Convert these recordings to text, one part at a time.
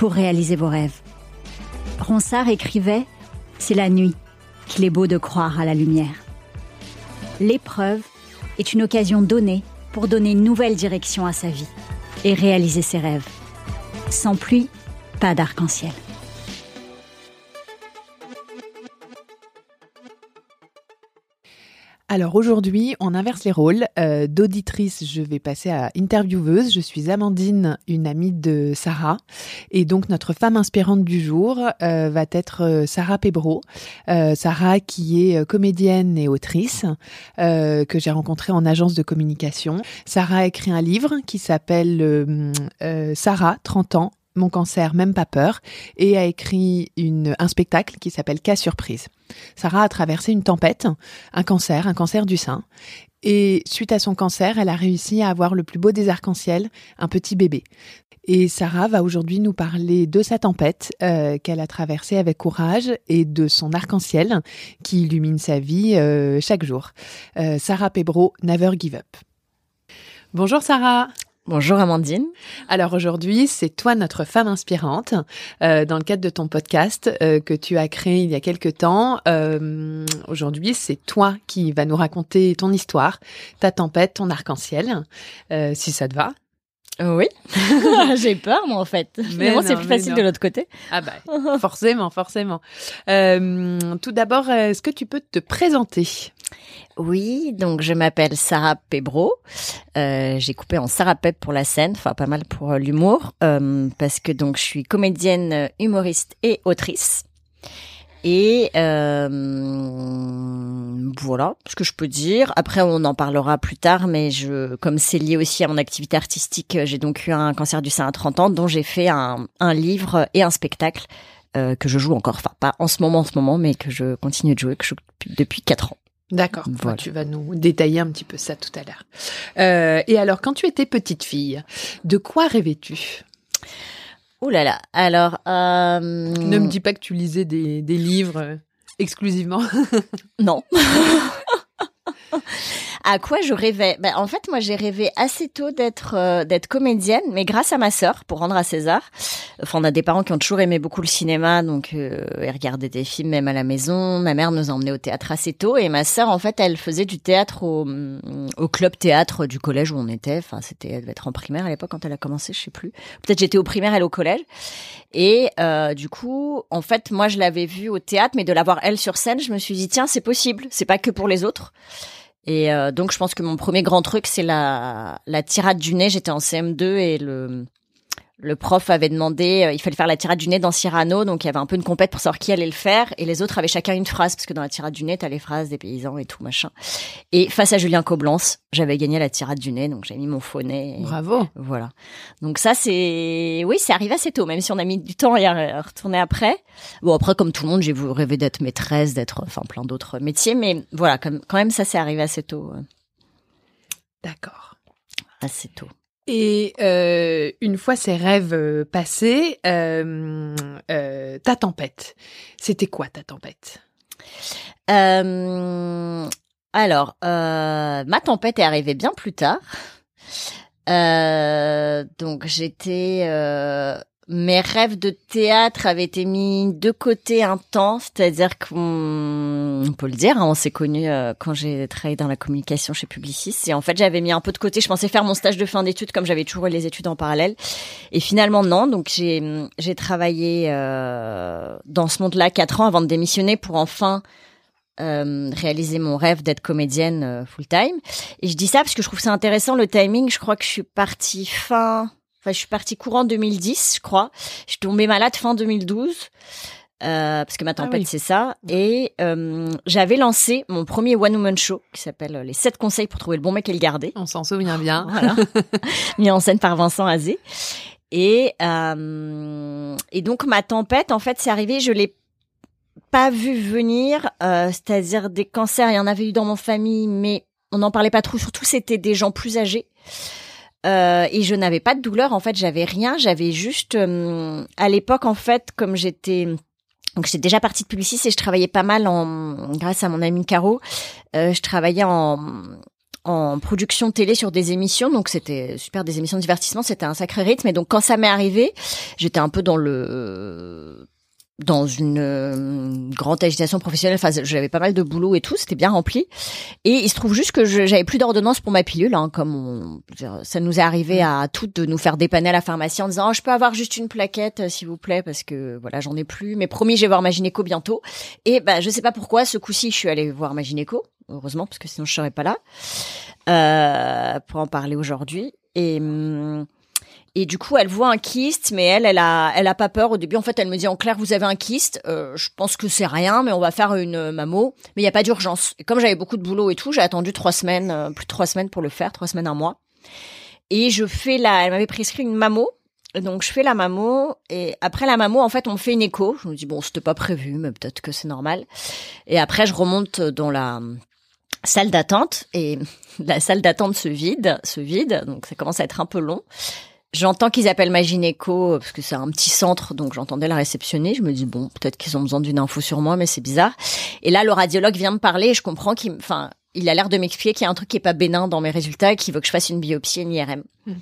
pour réaliser vos rêves. Ronsard écrivait C'est la nuit qu'il est beau de croire à la lumière. L'épreuve est une occasion donnée pour donner une nouvelle direction à sa vie et réaliser ses rêves. Sans pluie, pas d'arc-en-ciel. Alors aujourd'hui, on inverse les rôles. Euh, D'auditrice, je vais passer à intervieweuse. Je suis Amandine, une amie de Sarah. Et donc notre femme inspirante du jour euh, va être euh, Sarah Pebro. Euh, Sarah qui est comédienne et autrice, que j'ai rencontrée en agence de communication. Sarah a écrit un livre qui s'appelle Sarah, 30 ans, mon cancer, même pas peur, et a écrit un spectacle qui s'appelle Cas surprise. Sarah a traversé une tempête, un cancer, un cancer du sein, et suite à son cancer, elle a réussi à avoir le plus beau des arcs-en-ciel, un petit bébé. Et Sarah va aujourd'hui nous parler de sa tempête euh, qu'elle a traversée avec courage et de son arc-en-ciel qui illumine sa vie euh, chaque jour. Euh, Sarah Pebro, Never Give Up. Bonjour Sarah. Bonjour Amandine. Alors aujourd'hui, c'est toi notre femme inspirante euh, dans le cadre de ton podcast euh, que tu as créé il y a quelque temps. Euh, aujourd'hui, c'est toi qui va nous raconter ton histoire, ta tempête, ton arc-en-ciel, si ça te va. Oui, j'ai peur moi en fait. Mais c'est plus facile de l'autre côté. Ah bah forcément, forcément. tout d'abord, est-ce que tu peux te présenter? Oui, donc je m'appelle Sarah Pebro. Euh, j'ai coupé en Sarah Peb pour la scène, enfin pas mal pour euh, l'humour, euh, parce que donc je suis comédienne, humoriste et autrice. Et voilà ce que je peux dire. Après, on en parlera plus tard, mais je, comme c'est lié aussi à mon activité artistique, j'ai donc eu un cancer du sein à 30 ans, dont j'ai fait un, livre et un spectacle que je joue encore, enfin pas en ce moment, en ce moment, mais que je continue de jouer, que je depuis 4 ans. D'accord. Tu vas nous détailler un petit peu ça tout à l'heure. Euh, et alors, quand tu étais petite fille, de quoi rêvais-tu? Ouh là là. Alors, euh... ne me dis pas que tu lisais des, des livres exclusivement. non. à quoi je rêvais? Ben, En fait, moi, j'ai rêvé assez tôt d'être euh, d'être comédienne, mais grâce à ma sœur, pour rendre à César. Enfin, on a des parents qui ont toujours aimé beaucoup le cinéma, donc euh, ils regardaient des films même à la maison. Ma mère nous a emmenés au théâtre assez tôt, et ma sœur, en fait, elle faisait du théâtre au, au club théâtre du collège où on était. Enfin, c'était, elle devait être en primaire à l'époque quand elle a commencé, je sais plus. Peut-être j'étais au primaire, elle au collège. Et euh, du coup, en fait, moi, je l'avais vue au théâtre, mais de la voir elle sur scène, je me suis dit tiens, c'est possible. C'est pas que pour les autres. Et euh, donc, je pense que mon premier grand truc, c'est la, la tirade du nez. J'étais en CM2 et le, le prof avait demandé, euh, il fallait faire la tirade du nez dans Cyrano, donc il y avait un peu une compète pour savoir qui allait le faire, et les autres avaient chacun une phrase, parce que dans la tirade du nez, t'as les phrases des paysans et tout machin. Et face à Julien Coblence, j'avais gagné la tirade du nez, donc j'ai mis mon faux nez. Bravo. Voilà. Donc ça, c'est, oui, c'est arrivé assez tôt, même si on a mis du temps à retourner après. Bon, après, comme tout le monde, j'ai rêvé d'être maîtresse, d'être, enfin, plein d'autres métiers, mais voilà, quand même, ça, c'est arrivé assez tôt. D'accord. Assez tôt. Et euh, une fois ces rêves euh, passés, euh, ta tempête, c'était quoi ta tempête? Alors, ma tempête est arrivée bien plus tard. donc j'étais mes rêves de théâtre avaient été mis de côté un temps, c'est-à-dire qu'on on peut le dire, hein, on s'est connus euh, quand j'ai travaillé dans la communication chez Publicis et en fait j'avais mis un peu de côté. Je pensais faire mon stage de fin d'études comme j'avais toujours les études en parallèle et finalement non. Donc j'ai travaillé euh, dans ce monde-là quatre ans avant de démissionner pour enfin euh, réaliser mon rêve d'être comédienne euh, full time. Et je dis ça parce que je trouve ça intéressant le timing. Je crois que je suis partie fin Enfin, je suis partie courant 2010, je crois. Je suis tombée malade fin 2012. Euh, parce que ma ah tempête c'est ça. Et euh, j'avais lancé mon premier one woman show qui s'appelle euh, les 7 conseils pour trouver le bon mec et le garder. On s'en souvient bien. Voilà. Mis en scène par Vincent Azé. Et euh, et donc ma tempête en fait c'est arrivé je l'ai pas vu venir euh, c'est-à-dire des cancers il y en avait eu dans mon famille mais on n'en parlait pas trop. Surtout c'était des gens plus âgés euh, et je n'avais pas de douleur en fait j'avais rien j'avais juste euh, à l'époque en fait comme j'étais donc j'étais déjà partie de Publicis et je travaillais pas mal en grâce à mon ami Caro euh, je travaillais en en production télé sur des émissions donc c'était super des émissions de divertissement c'était un sacré rythme. Et donc quand ça m'est arrivé j'étais un peu dans le dans une euh, grande agitation professionnelle. Enfin, j'avais pas mal de boulot et tout, c'était bien rempli. Et il se trouve juste que j'avais plus d'ordonnance pour ma pilule, hein, comme on, ça nous est arrivé à toutes de nous faire dépanner à la pharmacie en disant oh, je peux avoir juste une plaquette, euh, s'il vous plaît, parce que voilà, j'en ai plus. Mais promis, je vais voir ma gynéco bientôt. Et bah, je sais pas pourquoi, ce coup-ci, je suis allée voir ma gynéco, heureusement, parce que sinon je serais pas là euh, pour en parler aujourd'hui. Et hum, et du coup, elle voit un kyste, mais elle, elle a, elle a pas peur au début. En fait, elle me dit en clair, vous avez un kyste. Euh, je pense que c'est rien, mais on va faire une euh, mammo. Mais il y a pas d'urgence. Et comme j'avais beaucoup de boulot et tout, j'ai attendu trois semaines, euh, plus de trois semaines pour le faire, trois semaines un mois. Et je fais la, elle m'avait prescrit une mammo. Donc je fais la mammo et après la mammo en fait on fait une écho. Je me dis bon c'était pas prévu mais peut-être que c'est normal. Et après je remonte dans la salle d'attente et la salle d'attente se vide, se vide donc ça commence à être un peu long. J'entends qu'ils appellent ma gynéco parce que c'est un petit centre, donc j'entendais la réceptionner. Je me dis bon, peut-être qu'ils ont besoin d'une info sur moi, mais c'est bizarre. Et là, le radiologue vient me parler. Et je comprends qu'il, enfin, il a l'air de m'expliquer qu'il y a un truc qui est pas bénin dans mes résultats, qu'il veut que je fasse une biopsie, une IRM. Hmm.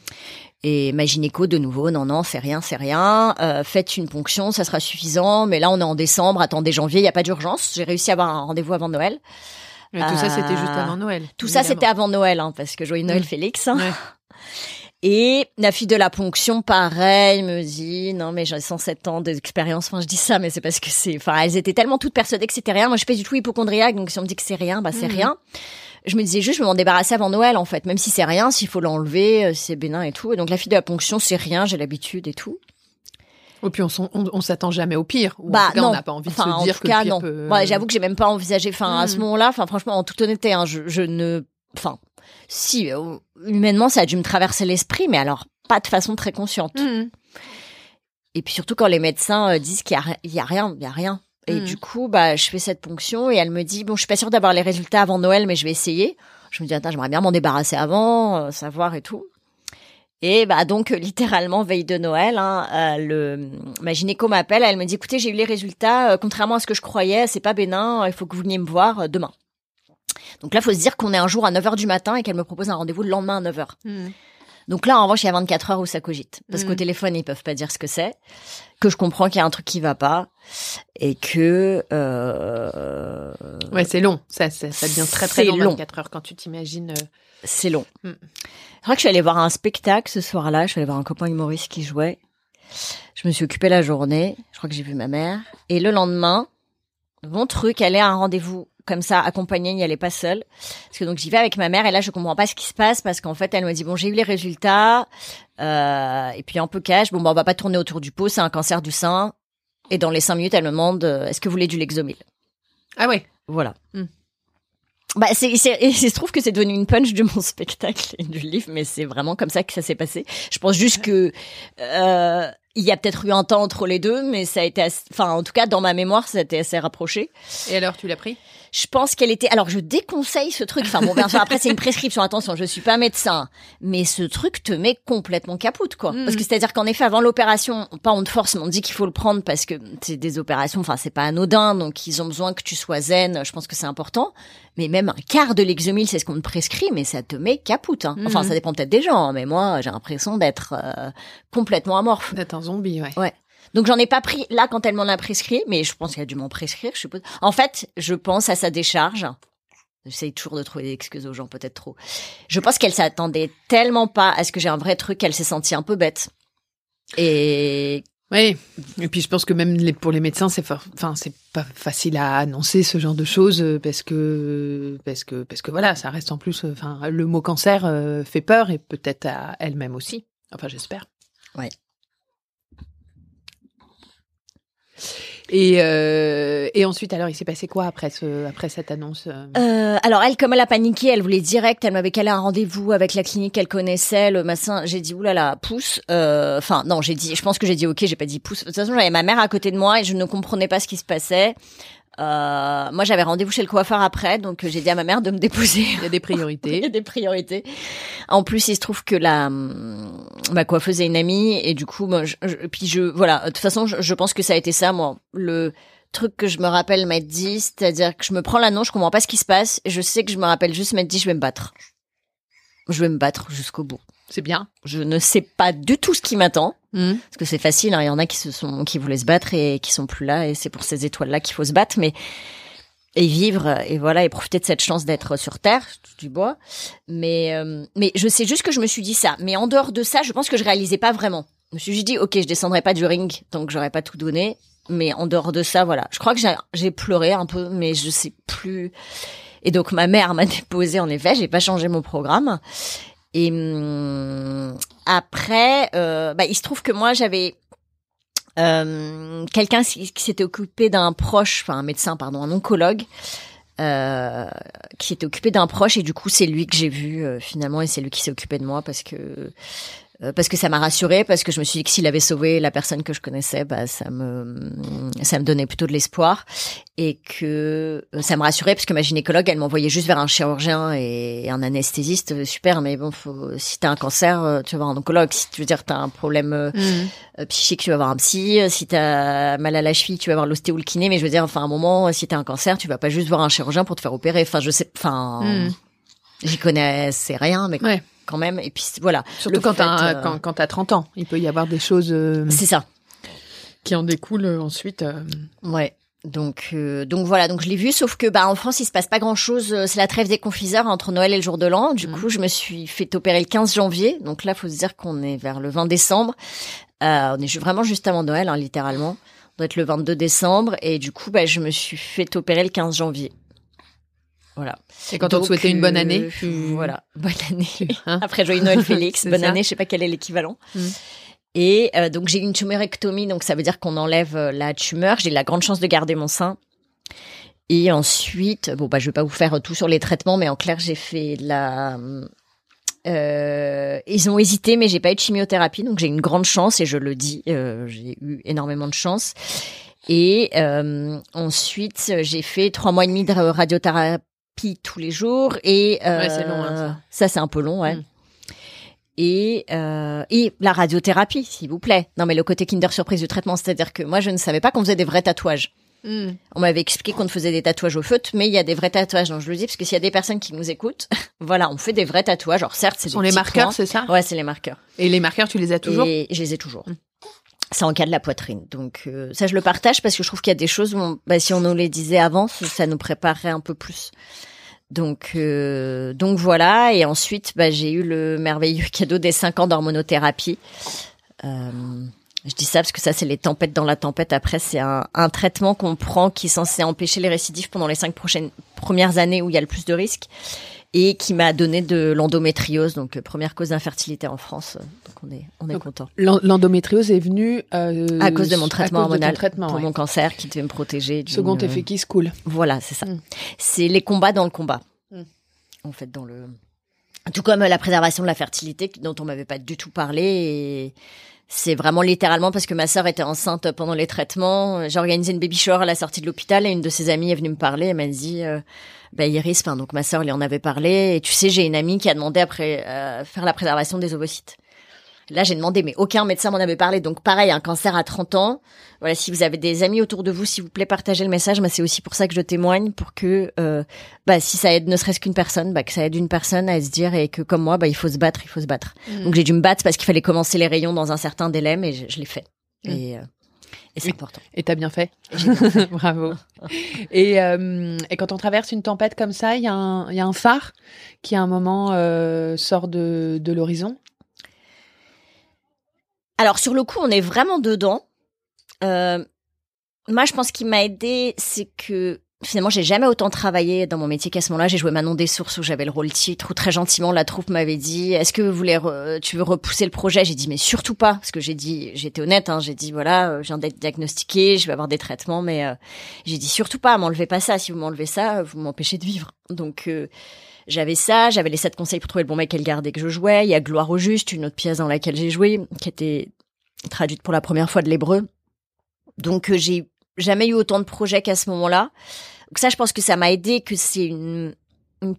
Et ma gynéco, de nouveau, non, non, c'est rien, c'est rien. Euh, faites une ponction, ça sera suffisant. Mais là, on est en décembre, attendez janvier, il y a pas d'urgence. J'ai réussi à avoir un rendez-vous avant Noël. Mais tout ça, c'était juste euh, avant Noël. Tout ça, c'était avant Noël, hein, parce que joyeux Noël, hmm. Félix. Hein. Et la fille de la ponction, pareil, me dit non mais j'ai 107 ans d'expérience. Enfin, je dis ça, mais c'est parce que c'est. Enfin, elles étaient tellement toutes persuadées que c'était rien. Moi, je suis pas du tout hypochondriaque, donc si on me dit que c'est rien, bah c'est mhm. rien. Je me disais juste, je vais m'en débarrasser avant Noël, en fait, même si c'est rien, s'il faut l'enlever, euh, c'est bénin et tout. Et donc la fille de la ponction, c'est rien, j'ai l'habitude et tout. Et puis on, on, s'attend jamais au pire. bah non, on n'a pas envie de se dire que le pire non. Peut... Ouais, j'avoue que j'ai même pas envisagé. Enfin, à ce mhm. moment-là, enfin franchement, en toute honnêteté, hein, je, je ne, enfin, si euh, humainement ça a dû me traverser l'esprit, mais alors pas de façon très consciente. Mmh. Et puis surtout quand les médecins euh, disent qu'il y a, rien, il y a rien. Et mmh. du coup, bah, je fais cette ponction et elle me dit bon, je suis pas sûre d'avoir les résultats avant Noël, mais je vais essayer. Je me dis attends, j'aimerais bien m'en débarrasser avant, euh, savoir et tout. Et bah donc littéralement veille de Noël, hein, le ma gynéco m'appelle, elle me dit écoutez j'ai eu les résultats, contrairement à ce que je croyais, c'est pas bénin, il faut que vous veniez me voir demain. Donc là, faut se dire qu'on est un jour à 9h du matin et qu'elle me propose un rendez-vous le lendemain à 9h. Hmm. Donc là, en revanche, il y a 24 heures où ça cogite. Parce qu'au hmm. téléphone, ils peuvent pas dire ce que c'est. Que je comprends qu'il y a un truc qui va pas. Et que... Euh... Ouais, c'est long. Ça, ça, ça, devient très très long, 24 heures quand tu t'imagines... Euh, c'est long. Hmm. C'est vrai que je suis allée voir un spectacle ce soir-là. Je suis allée voir un copain humoriste qui jouait. Je me suis occupée la journée. Je crois que j'ai vu ma mère. Et le lendemain, bon truc, elle est à un rendez-vous comme ça accompagnée, n'y allait pas seule. Parce que donc j'y vais avec ma mère et là je comprends pas ce qui se passe parce qu'en fait elle me dit bon j'ai eu les résultats euh, et puis un peu cash bon bah on va pas tourner autour du pot c'est un cancer du sein et dans les cinq minutes elle me demande euh, est-ce que vous voulez du Lexomil? Ah ouais voilà. Hmm. Bah, c'est, c'est, il se trouve que c'est devenu une punch de mon spectacle et du livre, mais c'est vraiment comme ça que ça s'est passé. Je pense juste que euh, il y a peut-être eu un temps entre les deux, mais ça a été, enfin, en tout cas, dans ma mémoire, ça a été assez rapproché. Et alors, tu l'as pris? Je pense qu'elle était. Alors, je déconseille ce truc. Enfin, bon, bien sûr, après, c'est une prescription. Attention, je suis pas médecin, mais ce truc te met complètement capoute, quoi. Mm. Parce que c'est-à-dire qu'en effet, avant l'opération, pas on te force, mais on te dit qu'il faut le prendre parce que c'est des opérations. Enfin, c'est pas anodin, donc ils ont besoin que tu sois zen. Je pense que c'est important. Mais même un quart de l'exomil, c'est ce qu'on te prescrit, mais ça te met capoute. Hein. Enfin, Mm. ça dépend peut-être des gens, hein, mais moi, j'ai l'impression d'être euh, complètement amorphe. D'être un zombie, ouais. Ouais. Donc j'en ai pas pris là quand elle m'en a prescrit, mais je pense qu'elle a dû m'en prescrire, je suppose. En fait, je pense à sa décharge. J'essaye toujours de trouver des excuses aux gens, peut-être trop. Je pense qu'elle s'attendait tellement pas à ce que j'ai un vrai truc qu'elle s'est sentie un peu bête. Et Oui. Et puis je pense que même les- pour les médecins, c'est enfin c'est pas facile à annoncer ce genre de choses euh, parce que parce que parce que voilà, ça reste en plus. Enfin, le mot cancer euh, fait peur et peut-être à elle-même aussi. Enfin, j'espère. Ouais. Et euh, et ensuite, alors, il s'est passé quoi après ce après cette annonce euh Euh, alors elle, comme elle a paniqué, elle voulait direct, elle m'avait calé un rendez-vous avec la clinique qu'elle connaissait, le massin. J'ai dit oulala, pousse. Euh, Enfin non, j'ai dit, je pense que j'ai dit ok, j'ai pas dit pousse. De toute façon, j'avais ma mère à côté de moi et je ne comprenais pas ce qui se passait. Euh, moi, j'avais rendez-vous chez le coiffeur après, donc euh, j'ai dit à ma mère de me déposer. Il y a des Il y priorités. a des priorités. En plus, il se trouve que la hum, ma coiffeuse est une amie et du coup, moi, je, je- puis je voilà. De toute façon, je, je pense que ça a été ça, moi, le truc que je me rappelle m'être dit, c'est-à-dire que je me prends l'annonce, je comprends pas ce qui se passe, et je sais que je me rappelle juste m'être dit, je vais me battre. Je vais me battre jusqu'au bout. C'est bien. Je ne sais pas du tout ce qui m'attend, Hmm. parce que c'est facile. hein, Il y en a qui se sont, qui voulaient se battre et qui sont plus là, et c'est pour ces étoiles-là qu'il faut se battre, mais et vivre et voilà et profiter de cette chance d'être sur terre du bois. Mais euh, mais je sais juste que je me suis dit ça. Mais en dehors de ça je pense que je réalisais pas vraiment. Je me suis juste dit ok je descendrai pas du ring tant que j'aurais pas tout donné. Mais en dehors de ça voilà. Je crois que j'ai- j'ai pleuré un peu mais je sais plus. Et donc ma mère m'a déposé en effet. J'ai pas changé mon programme et hum, après euh, bah, il se trouve que moi j'avais euh, quelqu'un qui s'était occupé d'un proche, enfin un médecin, pardon, un oncologue, euh, qui s'était occupé d'un proche. Et du coup c'est lui que j'ai vu euh, finalement et c'est lui qui s'est occupé de moi parce que parce que ça m'a rassurée parce que je me suis dit que s'il avait sauvé la personne que je connaissais, bah ça me ça me donnait plutôt de l'espoir et que euh, ça me rassurait parce que ma gynécologue elle m'envoyait juste vers un chirurgien et un anesthésiste euh, super mais bon faut, si t'as un cancer euh, tu vas voir un oncologue si tu veux dire t'as un problème euh, euh, psychique, tu vas voir un psy. Euh, Si t'as mal à la cheville, tu vas voir l'ostéo ou le kiné. Mais je veux dire, enfin, à un moment, si t'as un cancer, tu vas pas juste voir un chirurgien pour te faire opérer. Enfin, je sais, enfin, Mm. j'y connaissais rien, mais Ouais. Quand même. Et puis voilà. Surtout quand t'as euh, quand, quand t'as 30 ans, il peut y avoir des choses euh, C'est ça. qui en découlent euh, ensuite. euh. Ouais. Donc, euh, donc voilà, donc je l'ai vu, sauf que bah en France il se passe pas grand chose. C'est la trêve des confiseurs entre Noël et le jour de l'an. Du Mhm. coup, je me suis fait opérer le 15 janvier. Donc là, faut se dire qu'on est vers le 20 décembre. Euh, on est vraiment juste avant Noël, hein, littéralement. On doit être le 22 décembre et du coup, bah je me suis fait opérer le 15 janvier. Voilà. Et quand on te souhaitait une bonne euh, année, tu- voilà, bonne année. Hein Après joyeux Noël Félix, bonne ça. année, je sais pas quel est l'équivalent. Mm. Et euh, donc j'ai eu une tumorectomie, donc ça veut dire qu'on enlève euh, la tumeur. J'ai eu la grande chance de garder mon sein. Et ensuite, bon bah je vais pas vous faire tout sur les traitements, mais en clair j'ai fait de la. Euh, ils ont hésité, mais j'ai pas eu de chimiothérapie, donc j'ai une grande chance et je le dis, euh, j'ai eu énormément de chance. Et euh, ensuite j'ai fait trois mois et demi de radiothérapie tous les jours et euh, Ouais, c'est long, hein, ça. ça c'est un peu long, ouais. Mm. Et, euh, et la radiothérapie, s'il vous plaît. Non, mais le côté Kinder Surprise du traitement, c'est-à-dire que moi, je ne savais pas qu'on faisait des vrais tatouages. Hmm. On m'avait expliqué qu'on faisait des tatouages au feutre, mais il y a des vrais tatouages. Donc je le dis parce que s'il y a des personnes qui nous écoutent, voilà, on fait des vrais tatouages. Alors certes, c'est Ce sont les marqueurs, c'est ça? Ouais, c'est les marqueurs. Et les marqueurs, tu les as toujours? Et je les ai toujours. Mm. C'est en cas de la poitrine. Donc euh, ça, je le partage parce que je trouve qu'il y a des choses où, on- bah, si on nous les disait avant, ça nous préparerait un peu plus. Donc euh, donc voilà. Et ensuite, bah, j'ai eu le merveilleux cadeau des 5 ans d'hormonothérapie. Euh, je dis ça parce que ça, c'est les tempêtes dans la tempête. Après, c'est un, un traitement qu'on prend qui est censé empêcher les récidives pendant les cinq prochaines premières années où il y a le plus de risques et qui m'a donné de l'endométriose, donc euh, première cause d'infertilité en France. Donc on est on est Donc, content. L'en- L'endométriose est venue euh, À cause de mon traitement hormonal traitement, pour ouais. mon cancer qui devait me protéger. Second effet qui se coule. Voilà, c'est ça. Mm. C'est les combats dans le combat. Mm. En fait, dans le. Tout comme la préservation de la fertilité dont on m'avait pas du tout parlé c'est vraiment littéralement parce que ma sœur était enceinte pendant les traitements. J'ai organisé une baby shower à la sortie de l'hôpital et une de ses amies est venue me parler. Elle m'a dit, euh, bah Iris, enfin donc ma sœur lui en avait parlé. Et tu sais, j'ai une amie qui a demandé après euh, faire la préservation des ovocytes. Là, j'ai demandé, mais aucun médecin m'en avait parlé. Donc, pareil, un cancer à 30 ans. Voilà, si vous avez des amis autour de vous, s'il vous plaît, partagez le message. Mais c'est aussi pour ça que je témoigne, pour que, euh, bah, si ça aide ne serait-ce qu'une personne, bah, que ça aide une personne à se dire et que, comme moi, bah, il faut se battre, il faut se battre. Mm. Donc, j'ai dû me battre parce qu'il fallait commencer les rayons dans un certain délai, mais je, je l'ai fait. Mm. Et, euh, et c'est important. Et t'as bien fait. Bravo. Et, euh, et quand on traverse une tempête comme ça, il y, a un- il y a un phare qui à un moment euh, sort de, de l'horizon. Alors sur le coup, on est vraiment dedans. Euh, moi, je pense qu'il m'a aidé, c'est que finalement, j'ai jamais autant travaillé dans mon métier qu'à ce moment-là. J'ai joué Manon des Sources où j'avais le rôle titre, où très gentiment la troupe m'avait dit "Est-ce que vous voulez, tu veux repousser le projet? J'ai dit mais surtout pas, parce que j'ai dit, j'étais honnête, hein, j'ai dit voilà, euh, je viens d'être diagnostiquée, je vais avoir des traitements, mais euh, j'ai dit surtout pas, m'enlevez pas ça. Si vous m'enlevez ça, vous m'empêchez de vivre. Donc euh, j'avais ça, j'avais les sept conseils pour trouver le bon mec et le garder que je jouais. Il y a Gloire au juste, une autre pièce dans laquelle j'ai joué, qui était traduite pour la première fois de l'hébreu. Donc euh, j'ai jamais eu autant de projets qu'à ce moment-là. Donc ça, je pense que ça m'a aidé, que c'est une,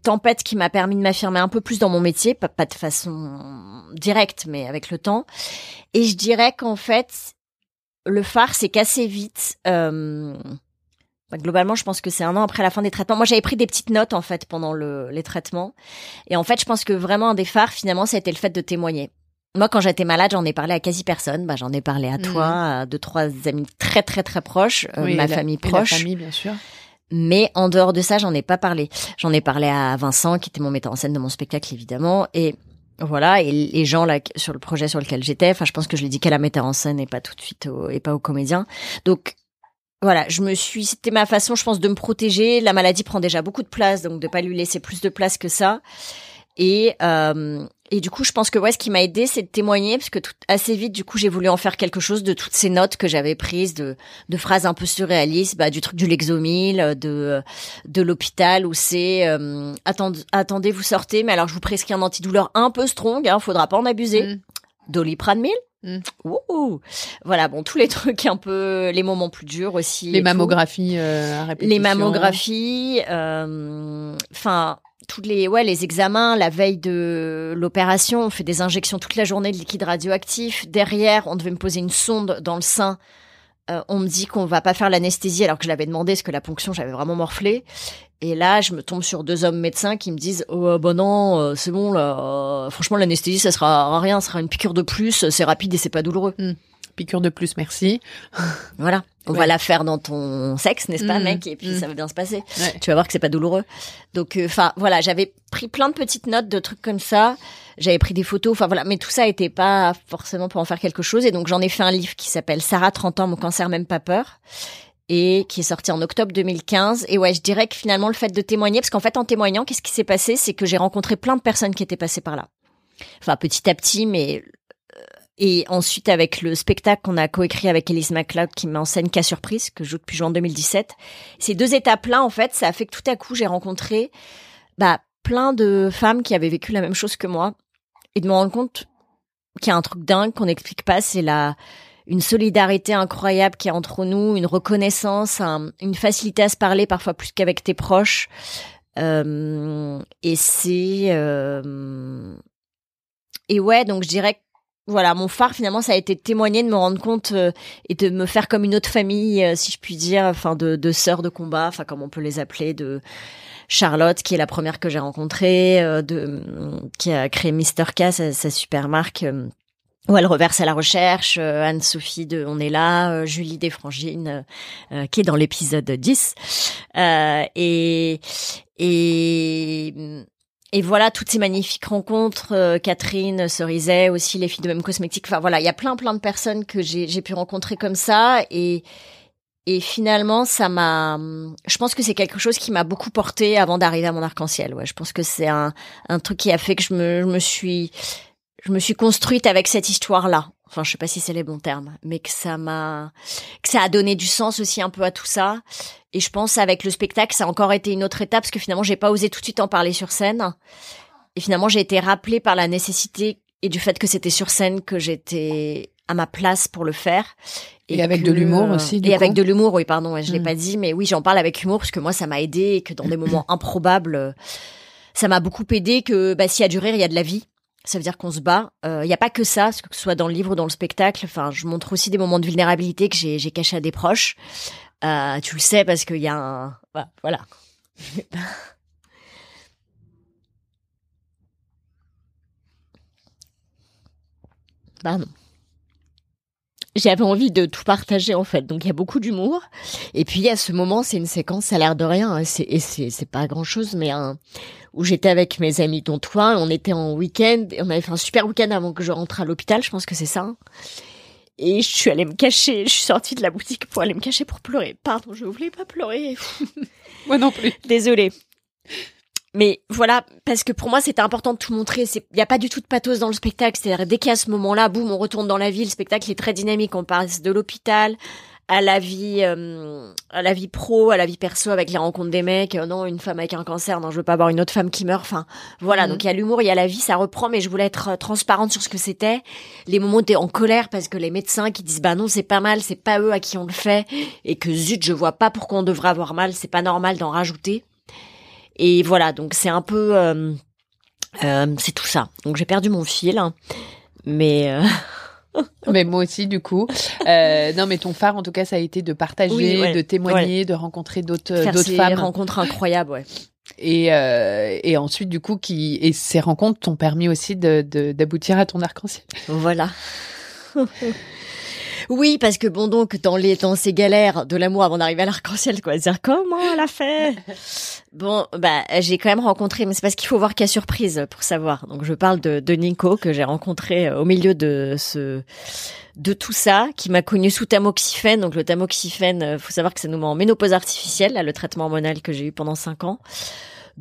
tempête qui m'a permis de m'affirmer un peu plus dans mon métier, pas, pas de façon directe, mais avec le temps. Et je dirais qu'en fait, le phare, c'est qu'assez vite. Euh, bah, globalement, je pense que c'est un an après la fin des traitements. Moi, j'avais pris des petites notes en fait pendant le, les traitements, et en fait, je pense que vraiment un des phares, finalement, ça a été le fait de témoigner. Moi, quand j'étais malade, j'en ai parlé à quasi personne. Bah, j'en ai parlé à toi, à deux, trois amis très, très, très proches, euh, Oui, ma la- famille et la proche. famille, bien sûr. Mais en dehors de ça, j'en ai pas parlé. J'en ai parlé à Vincent, qui était mon metteur en scène de mon spectacle, évidemment. Et voilà, et les gens là sur le projet sur lequel j'étais, enfin, je pense que je l'ai dit qu'à la metteur en scène et pas tout de suite au, et pas au comédien. Donc voilà, je me suis, c'était ma façon, je pense, de me protéger. La maladie prend déjà beaucoup de place, donc de pas lui laisser plus de place que ça. Et euh, et du coup, je pense que ouais, ce qui m'a aidé, c'est de témoigner, parce que tout, assez vite, du coup, j'ai voulu en faire quelque chose de toutes ces notes que j'avais prises, de, de phrases un peu surréalistes, bah, du truc du Lexomil, de de l'hôpital où c'est euh, attendez, attendez, vous sortez, mais alors je vous prescris un antidouleur un peu strong, hein, faudra pas en abuser. Mm. Doliprane 1000 Mm. Ouh. Voilà, bon, tous les trucs un peu, les moments plus durs aussi. Les mammographies euh, à répétition. Les mammographies, euh, enfin, toutes les, ouais, les examens, la veille de l'opération, on fait des injections toute la journée de liquide radioactif. Derrière, on devait me poser une sonde dans le sein. Euh, on me dit qu'on va pas faire l'anesthésie alors que je l'avais demandé parce que la ponction j'avais vraiment morflé. Et là, je me tombe sur deux hommes médecins qui me disent oh bon non, euh, c'est bon là. euh, franchement, l'anesthésie ça sera rien, ça sera une piqûre de plus, c'est rapide et c'est pas douloureux. Piqûre de plus, merci. Voilà, on Ouais. va la faire dans ton sexe, n'est-ce pas, Mm, mec Et puis mm. ça va bien se passer. Ouais. Tu vas voir que c'est pas douloureux. Donc, enfin, voilà, j'avais pris plein de petites notes de trucs comme ça. J'avais pris des photos. Enfin voilà, mais tout ça était pas forcément pour en faire quelque chose. Et donc j'en ai fait un livre qui s'appelle Sarah 30 ans, mon cancer même pas peur. Et qui est sorti en octobre 2015. Et ouais, je dirais que finalement le fait de témoigner, parce qu'en fait en témoignant, qu'est-ce qui s'est passé, c'est que j'ai rencontré plein de personnes qui étaient passées par là. Enfin petit à petit, mais euh, et ensuite, avec le spectacle qu'on a coécrit avec Elise MacLeod, qui m'enseigne Cas Surprise, que je joue depuis juin 2017, ces deux étapes-là, en fait, ça a fait que tout à coup, j'ai rencontré bah, plein de femmes qui avaient vécu la même chose que moi, et de me rendre compte qu'il y a un truc dingue qu'on n'explique pas, c'est la une solidarité incroyable qui est entre nous, une reconnaissance, un- une facilité à se parler parfois plus qu'avec tes proches. Euh, et c'est euh, et ouais, donc je dirais que voilà, mon phare finalement, ça a été de témoigner, de me rendre compte euh, et de me faire comme une autre famille, si je puis dire, enfin de, sœurs de combat, enfin comme on peut les appeler, de Charlotte, qui est la première que j'ai rencontrée, de qui a créé Mister K, sa, sa super marque. Où elle reverse à la recherche, euh, Anne-Sophie de On est là, euh, Julie Desfrangines, euh, euh, qui est dans l'épisode 10. Euh, et, et, et voilà, toutes ces magnifiques rencontres, euh, Catherine Cerizet, aussi les filles de même cosmétique. Enfin voilà, il y a plein plein de personnes que j'ai pu rencontrer comme ça et et finalement ça m'a je pense que c'est quelque chose qui m'a beaucoup porté avant d'arriver à mon arc-en-ciel. Ouais, je pense que c'est un un truc qui a fait que je me je me suis je me suis construite avec cette histoire-là. Enfin, je sais pas si c'est les bons termes, mais que ça m'a, que ça a donné du sens aussi un peu à tout ça. Et je pense avec le spectacle, ça a encore été une autre étape parce que finalement, j'ai pas osé tout de suite en parler sur scène. Et finalement, j'ai été rappelée par la nécessité et du fait que c'était sur scène que j'étais à ma place pour le faire. Et, avec de l'humour aussi. Du et coup. avec de l'humour, oui, pardon, je l'ai Mm. pas dit, mais oui, j'en parle avec humour parce que moi, ça m'a aidé et que dans des moments improbables, ça m'a beaucoup aidé. Que bah, s'il y a du rire, il y a de la vie. Ça veut dire qu'on se bat. Il n'y a pas que ça, que ce soit dans le livre ou dans le spectacle. Enfin, je montre aussi des moments de vulnérabilité que j'ai cachés à des proches. Euh, tu le sais parce qu'il y a un voilà. Pardon. J'avais envie de tout partager en fait, donc il y a beaucoup d'humour. Et puis a ce moment, c'est une séquence, ça a l'air de rien, hein, et c'est pas grand chose, mais un, où j'étais avec mes amis dont toi, on était en week-end, et on avait fait un super week-end avant que je rentre à l'hôpital, je pense que c'est ça. hein. Et je suis allée me cacher, je suis sortie de la boutique pour aller me cacher pour pleurer. Pardon, je voulais pas pleurer. Moi non plus. Désolée. Mais voilà, parce que pour moi c'était important de tout montrer. Il n'y a pas du tout de pathos dans le spectacle. C'est-à-dire dès qu'il y a ce moment-là, boum, on retourne dans la vie. Le spectacle est très dynamique. On passe de l'hôpital à la vie, euh, à la vie pro, à la vie perso avec les rencontres des mecs. Euh, non, une femme avec un cancer. Non, je veux pas avoir une autre femme qui meurt. Enfin, voilà. Mhm. Donc il y a l'humour, il y a la vie, ça reprend. Mais je voulais être euh, transparente sur ce que c'était. Les moments où t'es en colère parce que les médecins qui disent bah non c'est pas mal, c'est pas eux à qui on le fait et que zut je vois pas pourquoi on devrait avoir mal. C'est pas normal d'en rajouter. Et voilà, donc c'est un peu, euh, euh, c'est tout ça. Donc j'ai perdu mon fil, hein. mais euh, Mais moi aussi, du coup. Euh, non, mais ton phare, en tout cas, ça a été de partager, Oui, ouais, de témoigner, de rencontrer d'autres d'autres femmes. rencontres incroyables, ouais. Et, euh, et ensuite, du coup, qui et ces rencontres t'ont permis aussi de de- d'aboutir à ton arc-en-ciel. Voilà. Oui, parce que bon donc dans les dans ces galères de l'amour avant d'arriver à l'arc-en-ciel quoi, dire comment elle a fait? Bon bah j'ai quand même rencontré, mais c'est parce qu'il faut voir qu'il y a surprise pour savoir. Donc je parle de, de Nico que j'ai rencontré euh, au milieu de ce de tout ça, qui m'a connu sous tamoxifène. Donc le tamoxifène, euh, faut savoir que ça nous met en ménopause artificielle, là, le traitement hormonal que j'ai eu pendant cinq ans.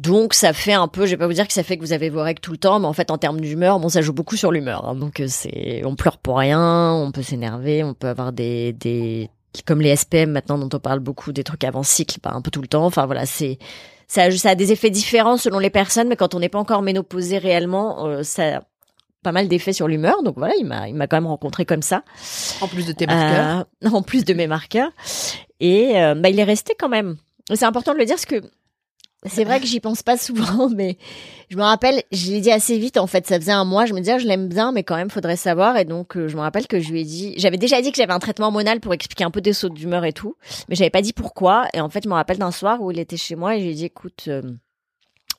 Donc ça fait un peu, je vais pas vous dire que ça fait que vous avez vos règles tout le temps, mais en fait en termes d'humeur, bon ça joue beaucoup sur l'humeur. hein. donc euh, c'est, on pleure pour rien, on peut s'énerver, on peut avoir des des comme les SPM maintenant dont on parle beaucoup, des trucs avant cycle, pas un peu tout le temps. Enfin voilà, c'est ça, a- ça a des effets différents selon les personnes, mais quand on n'est pas encore ménopausé réellement, euh, ça a pas mal d'effets sur l'humeur. Donc voilà, il m'a il m'a quand même rencontré comme ça. En plus de tes marqueurs. Euh, en plus de mes marqueurs. Et euh, bah, il est resté quand même. C'est important de le dire parce que c'est vrai que j'y pense pas souvent, mais je me rappelle, je l'ai dit assez vite en fait. Ça faisait un mois, je me disais, ah, je l'aime bien, mais quand même, faudrait savoir. Et donc, euh, je me rappelle que je lui ai dit, j'avais déjà dit que j'avais un traitement hormonal pour expliquer un peu des sauts d'humeur et tout, mais j'avais pas dit pourquoi. Et en fait, je me rappelle d'un soir où il était chez moi et je lui ai dit, écoute. euh,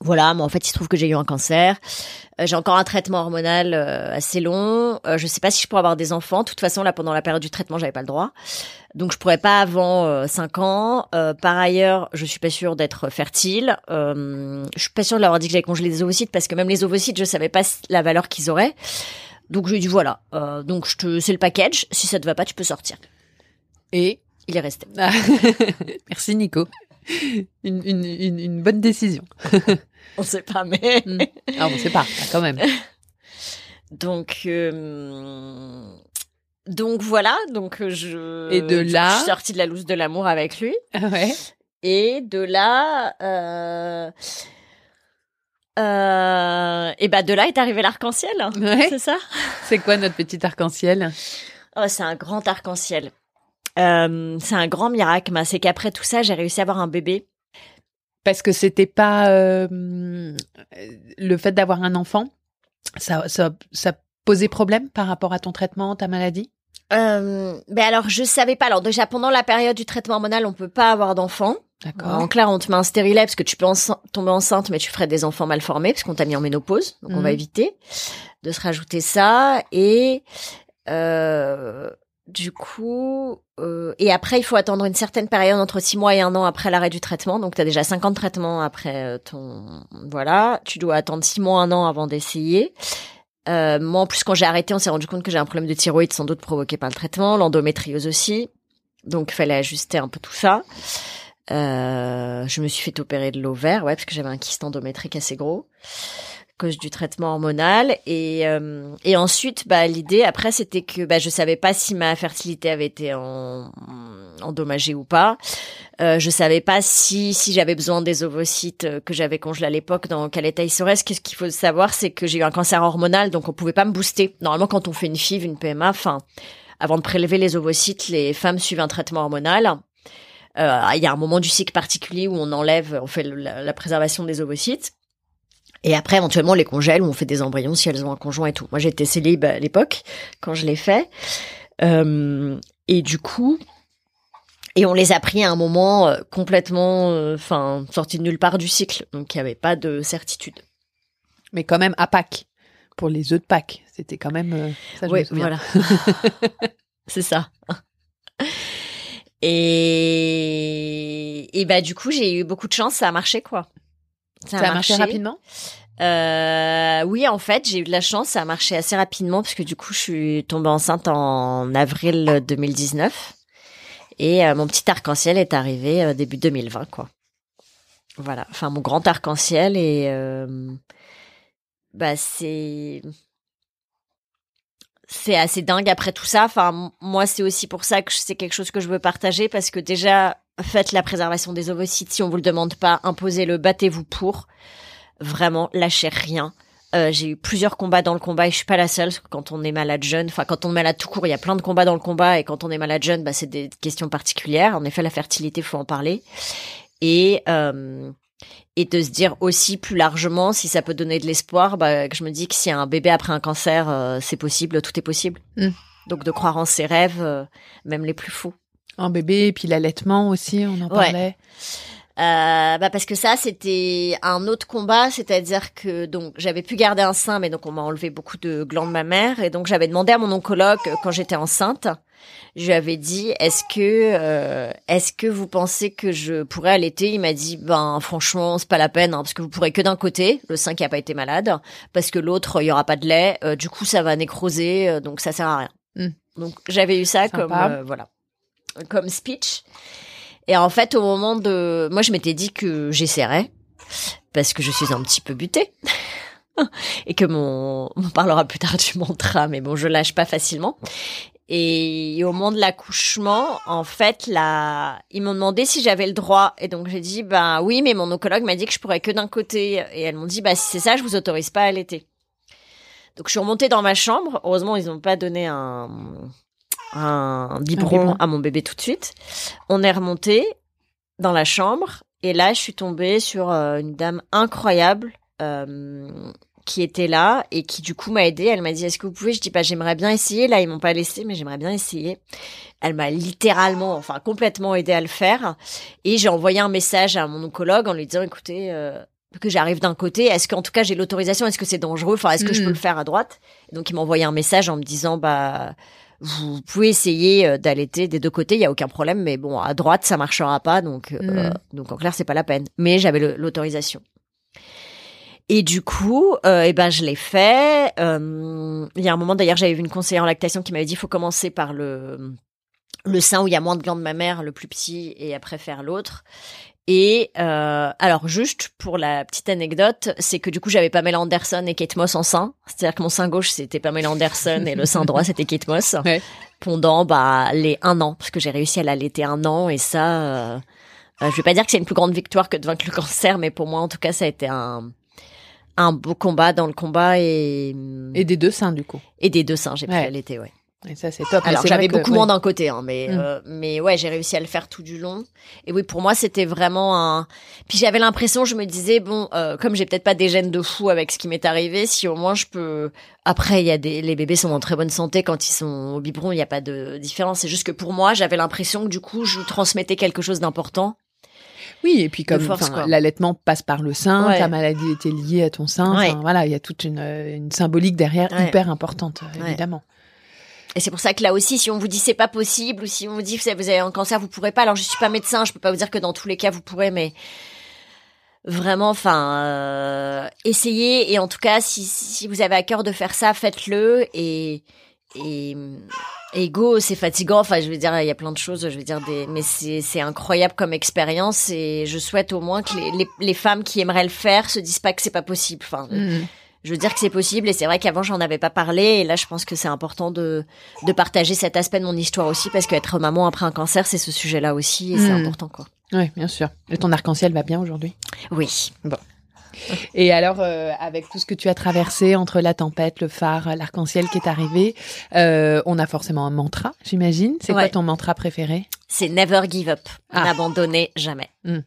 voilà, mais en fait, il se trouve que j'ai eu un cancer. Euh, j'ai encore un traitement hormonal euh, assez long. Euh, je sais pas si je pourrais avoir des enfants. De toute façon, là, pendant la période du traitement, j'avais pas le droit. Donc, je pourrais pas avant euh, 5 ans. Euh, par ailleurs, je suis pas sûre d'être fertile. Je suis pas sûre de leur avoir dit que j'avais congelé des ovocytes parce que même les ovocytes, je savais pas la valeur qu'ils auraient. Donc, je lui ai dit voilà. Donc, c'est le package. Si ça te va pas, tu peux sortir. Et Il est resté. Ah. merci Nico. Une bonne décision. On sait pas, mais. Ah, on sait pas, ah, quand même. Donc, euh, donc voilà. Donc euh, je. Et de là- je suis sortie de la loose de l'amour avec lui. Ah ouais. Et de là, euh, euh, et bah de là est arrivé l'arc-en-ciel. Ouais. C'est ça? C'est quoi notre petit arc-en-ciel? Oh, c'est un grand arc-en-ciel. Euh, c'est un grand miracle. C'est qu'après tout ça, j'ai réussi à avoir un bébé. Parce que c'était pas euh, le fait d'avoir un enfant, ça, ça, ça posait problème par rapport à ton traitement, ta maladie? Euh, ben alors, je savais pas. Alors déjà pendant la période du traitement hormonal, on peut pas avoir d'enfants. D'accord. En clair, on te met un stérilet parce que tu peux enceinte- tomber enceinte, mais tu ferais des enfants mal formés parce qu'on t'a mis en ménopause. Donc, on va éviter de se rajouter ça. Et euh, du coup, euh, et après, il faut attendre une certaine période entre six mois et un an après l'arrêt du traitement. Donc, tu as déjà 50 traitements après euh, ton... Voilà, tu dois attendre six mois, un an avant d'essayer. Euh, moi, en plus, quand j'ai arrêté, on s'est rendu compte que j'ai un problème de thyroïde sans doute provoqué par le traitement, l'endométriose aussi. Donc, il fallait ajuster un peu tout ça. Euh, je me suis fait opérer de l'ovaire, ouais, parce que j'avais un kyste endométrique assez gros, cause du traitement hormonal. Et, euh, et ensuite, bah, l'idée après, c'était que bah, je savais pas si ma fertilité avait été en, endommagé ou pas. Euh, je savais pas si si j'avais besoin des ovocytes euh, que j'avais congelés à l'époque dans quel état ils seraient. Ce qu'il faut savoir, c'est que j'ai eu un cancer hormonal, donc on pouvait pas me booster. Normalement, quand on fait une FIV, une PMA, enfin, avant de prélever les ovocytes, les femmes suivent un traitement hormonal. Euh, il y a un moment du cycle particulier où on enlève, on fait la préservation des ovocytes. Et après, éventuellement, on les congèle ou on fait des embryons si elles ont un conjoint et tout. Moi, j'étais célib à l'époque quand je l'ai fait. Euh, et du coup, et on les a pris à un moment euh, complètement, euh, enfin, sorti de nulle part du cycle. Donc, il n'y avait pas de certitude. Mais quand même à Pâques, pour les œufs de Pâques, c'était quand même. euh, ça, je Oui, me voilà. C'est ça. Et, et bah du coup j'ai eu beaucoup de chance, ça a marché quoi. Ça a marché rapidement? Euh, oui, en fait, j'ai eu de la chance, ça a marché assez rapidement parce que du coup, je suis tombée enceinte en avril 2019 et euh, mon petit arc-en-ciel est arrivé euh, début 2020, quoi. Voilà, enfin mon grand arc-en-ciel et euh, bah c'est c'est assez dingue après tout ça. Enfin, moi, c'est aussi pour ça que c'est quelque chose que je veux partager parce que déjà, faites la préservation des ovocytes si on vous le demande pas, imposez-le, battez-vous pour. Vraiment, lâchez rien. Euh, j'ai eu plusieurs combats dans le combat et je suis pas la seule. parce que Quand on est malade jeune, enfin quand on est malade tout court, il y a plein de combats dans le combat et quand on est malade jeune, bah, c'est des questions particulières. En effet, la fertilité, faut en parler et euh, et de se dire aussi plus largement si ça peut donner de l'espoir. Bah, que je me dis que a un bébé après un cancer, euh, c'est possible, tout est possible. Mm. Donc de croire en ses rêves, euh, même les plus fous. Un bébé, et puis l'allaitement aussi, on en parlait. Euh, bah parce que ça c'était un autre combat, c'est-à-dire que donc j'avais pu garder un sein, mais donc on m'a enlevé beaucoup de glandes mammaires et donc j'avais demandé à mon oncologue euh, quand j'étais enceinte, je lui avais dit est-ce que euh, est-ce que vous pensez que je pourrais allaiter? Il m'a dit ben franchement c'est pas la peine hein, parce que vous pourrez que d'un côté, le sein qui a pas été malade, parce que l'autre il y aura pas de lait, euh, du coup ça va nécroser, donc ça sert à rien. Hmm. Donc j'avais eu ça Sympa. comme voilà comme speech. Et en fait, au moment de, moi, je m'étais dit que j'essaierais parce que je suis un petit peu butée et que mon, on parlera plus tard du mantra, mais bon, je lâche pas facilement. Et au moment de l'accouchement, en fait, là, ils m'ont demandé si j'avais le droit. Et donc, j'ai dit, bah oui, mais mon oncologue m'a dit que je pourrais que d'un côté. Et elles m'ont dit, bah si c'est ça, je vous autorise pas à allaiter. Donc, je suis remontée dans ma chambre. Heureusement, ils n'ont pas donné un, un biberon à mon bébé tout de suite. On est remonté dans la chambre. Et là, je suis tombée sur euh, une dame incroyable. euh, qui était là et qui du coup m'a aidée. Elle m'a dit est-ce que vous pouvez? Je dis bah j'aimerais bien essayer. Là ils m'ont pas laissé mais j'aimerais bien essayer. Elle m'a littéralement, enfin complètement aidée à le faire. Et j'ai envoyé un message à mon oncologue en lui disant écoutez euh, que j'arrive d'un côté, est-ce qu'en tout cas j'ai l'autorisation? Est-ce que c'est dangereux? Enfin est-ce que je peux le faire à droite? Et Donc il m'a envoyé un message en me disant bah vous pouvez essayer euh, d'allaiter des deux côtés, il y a aucun problème, mais bon à droite ça marchera pas, donc euh, Mhm. donc en clair c'est pas la peine. Mais j'avais l'autorisation. Et du coup, euh, eh ben je l'ai fait. Euh, il y a un moment d'ailleurs, j'avais vu une conseillère en lactation qui m'avait dit il faut commencer par le le sein où il y a moins de glandes mammaires, le plus petit, et après faire l'autre. Et euh, alors juste pour la petite anecdote, c'est que du coup j'avais Pamela Anderson et Kate Moss en sein. C'est-à-dire que mon sein gauche c'était Pamela Anderson et le sein droit c'était Kate Moss. Ouais. Pendant bah les un an, parce que j'ai réussi à l'allaiter un an et ça, euh, euh, je vais pas dire que c'est une plus grande victoire que de vaincre le cancer, mais pour moi en tout cas ça a été un un beau combat dans le combat et Et des deux seins, du coup. et des deux seins j'ai pu Ouais. l'allaiter ouais. Et ça, c'est top. Alors j'avais que- beaucoup ouais. moins d'un côté, hein, mais Mm. euh, mais ouais, j'ai réussi à le faire tout du long. Et oui, pour moi, c'était vraiment un. Puis j'avais l'impression, je me disais bon, euh, comme j'ai peut-être pas des gènes de fou avec ce qui m'est arrivé, si au moins je peux. Après, il y a des les bébés sont en très bonne santé quand ils sont au biberon, il n'y a pas de différence. C'est juste que pour moi, j'avais l'impression que du coup, je transmettais quelque chose d'important. Oui, et puis comme l'allaitement passe par le sein, Ouais. ta maladie était liée à ton sein. Ouais. Voilà, il y a toute une, euh, une symbolique derrière Ouais. hyper importante, euh, évidemment. Et c'est pour ça que là aussi, si on vous dit c'est pas possible ou si on vous dit vous avez un cancer, vous pourrez pas. Alors je suis pas médecin, je peux pas vous dire que dans tous les cas vous pourrez, mais vraiment, enfin, euh, essayez. Et en tout cas, si, si vous avez à cœur de faire ça, faites-le. Et et et go, c'est fatigant. Enfin, je veux dire, il y a plein de choses. Je veux dire, mais c'est incroyable comme expérience. Et je souhaite au moins que les, les femmes qui aimeraient le faire se disent pas que c'est pas possible. Enfin, Mhm. Je veux dire que c'est possible et c'est vrai qu'avant j'en avais pas parlé et là je pense que c'est important de de partager cet aspect de mon histoire aussi parce qu'être maman après un cancer c'est ce sujet-là aussi et c'est Mm. important quoi. Oui, bien sûr. Et ton arc-en-ciel va bien aujourd'hui? Oui. Et alors, euh, avec tout ce que tu as traversé entre la tempête, le phare, l'arc-en-ciel qui est arrivé, euh, on a forcément un mantra, j'imagine. C'est quoi ton mantra préféré? C'est never give up, Ah. n'abandonner jamais. Mm.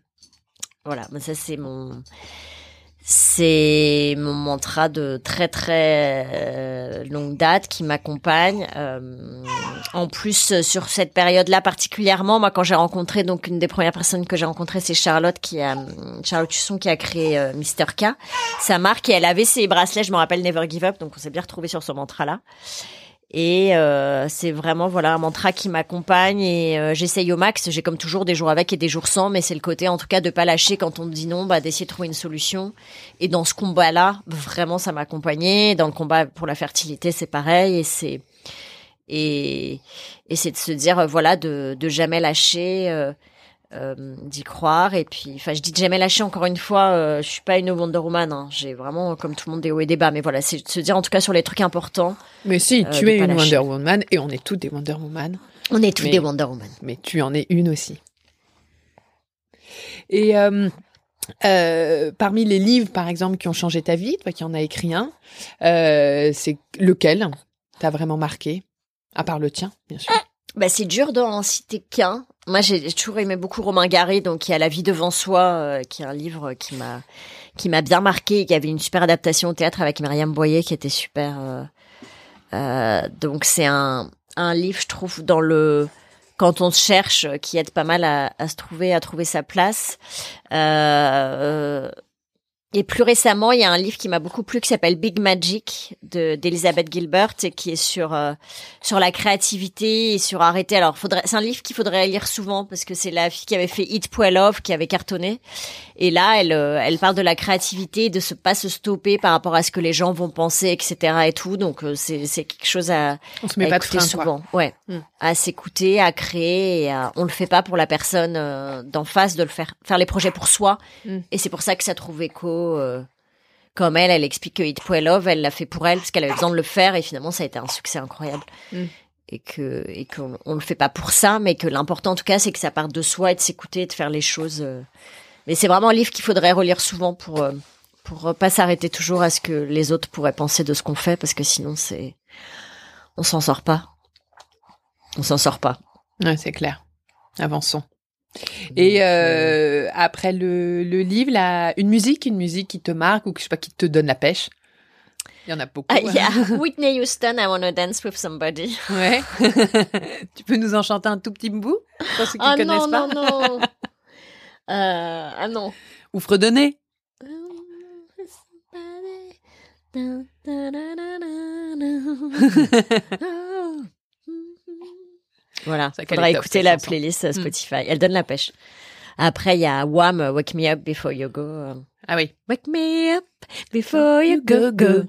Voilà, mais ça c'est mon c'est mon mantra de très très euh, longue date qui m'accompagne. Euh, en plus, euh, sur cette période-là particulièrement, moi quand j'ai rencontré donc une des premières personnes que j'ai rencontrées, c'est Charlotte qui a Charlotte Husson qui a créé euh, Mister K. Sa marque et elle avait ses bracelets, je me rappelle Never Give Up, donc on s'est bien retrouvé sur ce mantra-là. Et euh, c'est vraiment voilà un mantra qui m'accompagne et euh, j'essaye au max. J'ai comme toujours des jours avec et des jours sans, mais c'est le côté en tout cas de pas lâcher quand on me dit non, bah d'essayer de trouver une solution. Et dans ce combat-là, vraiment ça m'a accompagné. Dans le combat pour la fertilité, c'est pareil et c'est et et c'est de se dire euh, voilà de de jamais lâcher. euh, d'y croire et puis enfin je dis de jamais lâcher encore une fois euh, je suis pas une Wonder Woman hein. j'ai vraiment comme tout le monde des hauts et des bas mais voilà c'est de se dire en tout cas sur les trucs importants Mais si, Euh, tu es une lâcher. Wonder Woman et on est toutes des Wonder Woman, on est tous des Wonder Woman mais tu en es une aussi. Et euh, euh, parmi les livres, par exemple, qui ont changé ta vie, toi qui en as écrit un, euh, c'est lequel t'as vraiment marqué? À part le tien, bien sûr. Bah, c'est dur d'en citer qu'un. Moi, j'ai toujours aimé beaucoup Romain Gary, donc y a La vie devant soi, euh, qui est un livre qui m'a qui m'a bien marqué. Y avait une super adaptation au théâtre avec Myriam Boyer qui était super. euh, euh, donc c'est un un livre, je trouve, dans le quand on se cherche, qui aide pas mal à, à se trouver, à trouver sa place. Euh, euh, et plus récemment, il y a un livre qui m'a beaucoup plu qui s'appelle Big Magic de d'Elizabeth Gilbert et qui est sur euh, sur la créativité et sur arrêter. Alors, faudrait, c'est un livre qu'il faudrait lire souvent parce que c'est la fille qui avait fait Eat Poil Love qui avait cartonné. Et là, elle, euh, elle parle de la créativité, de se pas se stopper par rapport à ce que les gens vont penser, etc. et tout. Donc, euh, c'est, c'est quelque chose à, On se met à pas de frein, quoi. souvent. Ouais. Hmm. À s'écouter, à créer et à, on le fait pas pour la personne euh, d'en face de le faire, faire les projets pour soi. Hmm. Et c'est pour ça que ça trouve écho, euh, comme elle, elle explique que Poil Love, elle l'a fait pour elle parce qu'elle avait besoin de le faire et finalement ça a été un succès incroyable. Mm. Et que et qu'on on le fait pas pour ça, mais que l'important en tout cas c'est que ça parte de soi et de s'écouter et de faire les choses. euh. Mais c'est vraiment un livre qu'il faudrait relire souvent pour euh, pour pas s'arrêter toujours à ce que les autres pourraient penser de ce qu'on fait parce que sinon c'est on s'en sort pas. On s'en sort pas. Ouais, c'est clair. Avançons. Et euh, après le, le livre, là, une musique, une musique qui te marque ou que, je sais pas, qui te donne la pêche. Il y en a beaucoup. Hein. yeah. Whitney Houston, I wanna dance with somebody. Ouais. tu peux nous en chanter un tout petit bout pour ceux qui Ah ne connaissent non, pas non, non. Euh, ah non. Ou fredonner. Voilà. Ça faudra écouter la playlist euh, Spotify. Elle donne la pêche. Après, il y a Wham, Wake Me Up Before You Go. Euh. Ah oui. Wake me up before you go go.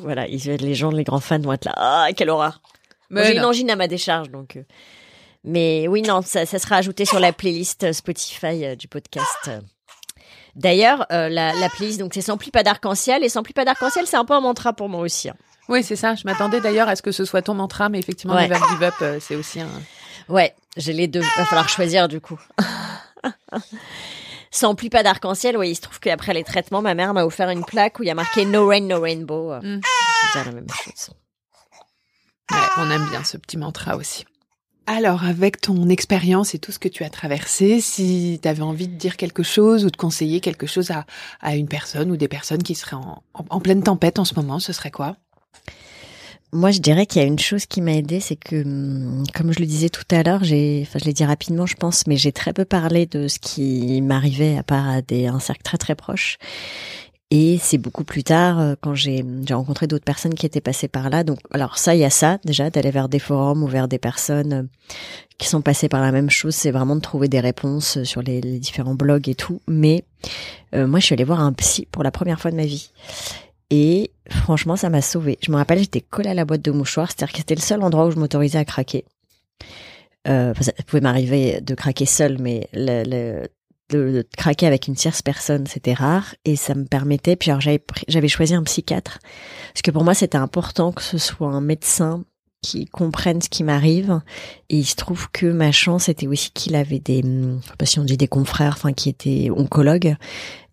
Voilà, les gens, les grands fans vont être là. Ah, quelle horreur. J'ai une angine à ma décharge, donc. Euh. Mais oui, non, ça, sera ajouté sur la playlist Spotify du podcast. D'ailleurs, la, playlist, donc c'est Sans plus pas d'arc-en-ciel. Et Sans plus pas d'arc-en-ciel, c'est un peu un mantra pour moi aussi. Hein. Oui, c'est ça. Je m'attendais d'ailleurs à ce que ce soit ton mantra, mais effectivement, Ouais. Never Give Up, euh, c'est aussi un. Ouais, j'ai les deux. Va falloir choisir du coup. S'emplit pas d'arc-en-ciel. Oui, il se trouve qu'après les traitements, ma mère m'a offert une plaque où il y a marqué No Rain, No Rainbow. Mm. C'est la même chose. Ouais, on aime bien ce petit mantra aussi. Alors, avec ton expérience et tout ce que tu as traversé, si tu avais envie de dire quelque chose ou de conseiller quelque chose à, à une personne ou des personnes qui seraient en, en- en pleine tempête en ce moment, ce serait quoi? Moi, je dirais qu'il y a une chose qui m'a aidée, c'est que, hum, comme je le disais tout à l'heure, j'ai, enfin, je l'ai dit rapidement, je pense, mais j'ai très peu parlé de ce qui m'arrivait à part à des, un cercle très très proche. Et c'est beaucoup plus tard, euh, quand j'ai, rencontré d'autres personnes qui étaient passées par là. Donc, alors ça, il y a ça, déjà, d'aller vers des forums ou vers des personnes euh, qui sont passées par la même chose. C'est vraiment de trouver des réponses sur les, différents blogs et tout. Mais, euh, moi, je suis allée voir un psy pour la première fois de ma vie. Et franchement, ça m'a sauvée. Je me rappelle, j'étais collée à la boîte de mouchoirs, c'est-à-dire que c'était le seul endroit où je m'autorisais à craquer. Euh, ça pouvait m'arriver de craquer seule, mais de, craquer avec une tierce personne, c'était rare et ça me permettait. Puis alors j'avais choisi un psychiatre parce que pour moi c'était important que ce soit un médecin qui comprenne ce qui m'arrive et il se trouve que ma chance était aussi qu'il avait des, je dit des confrères, enfin qui étaient oncologues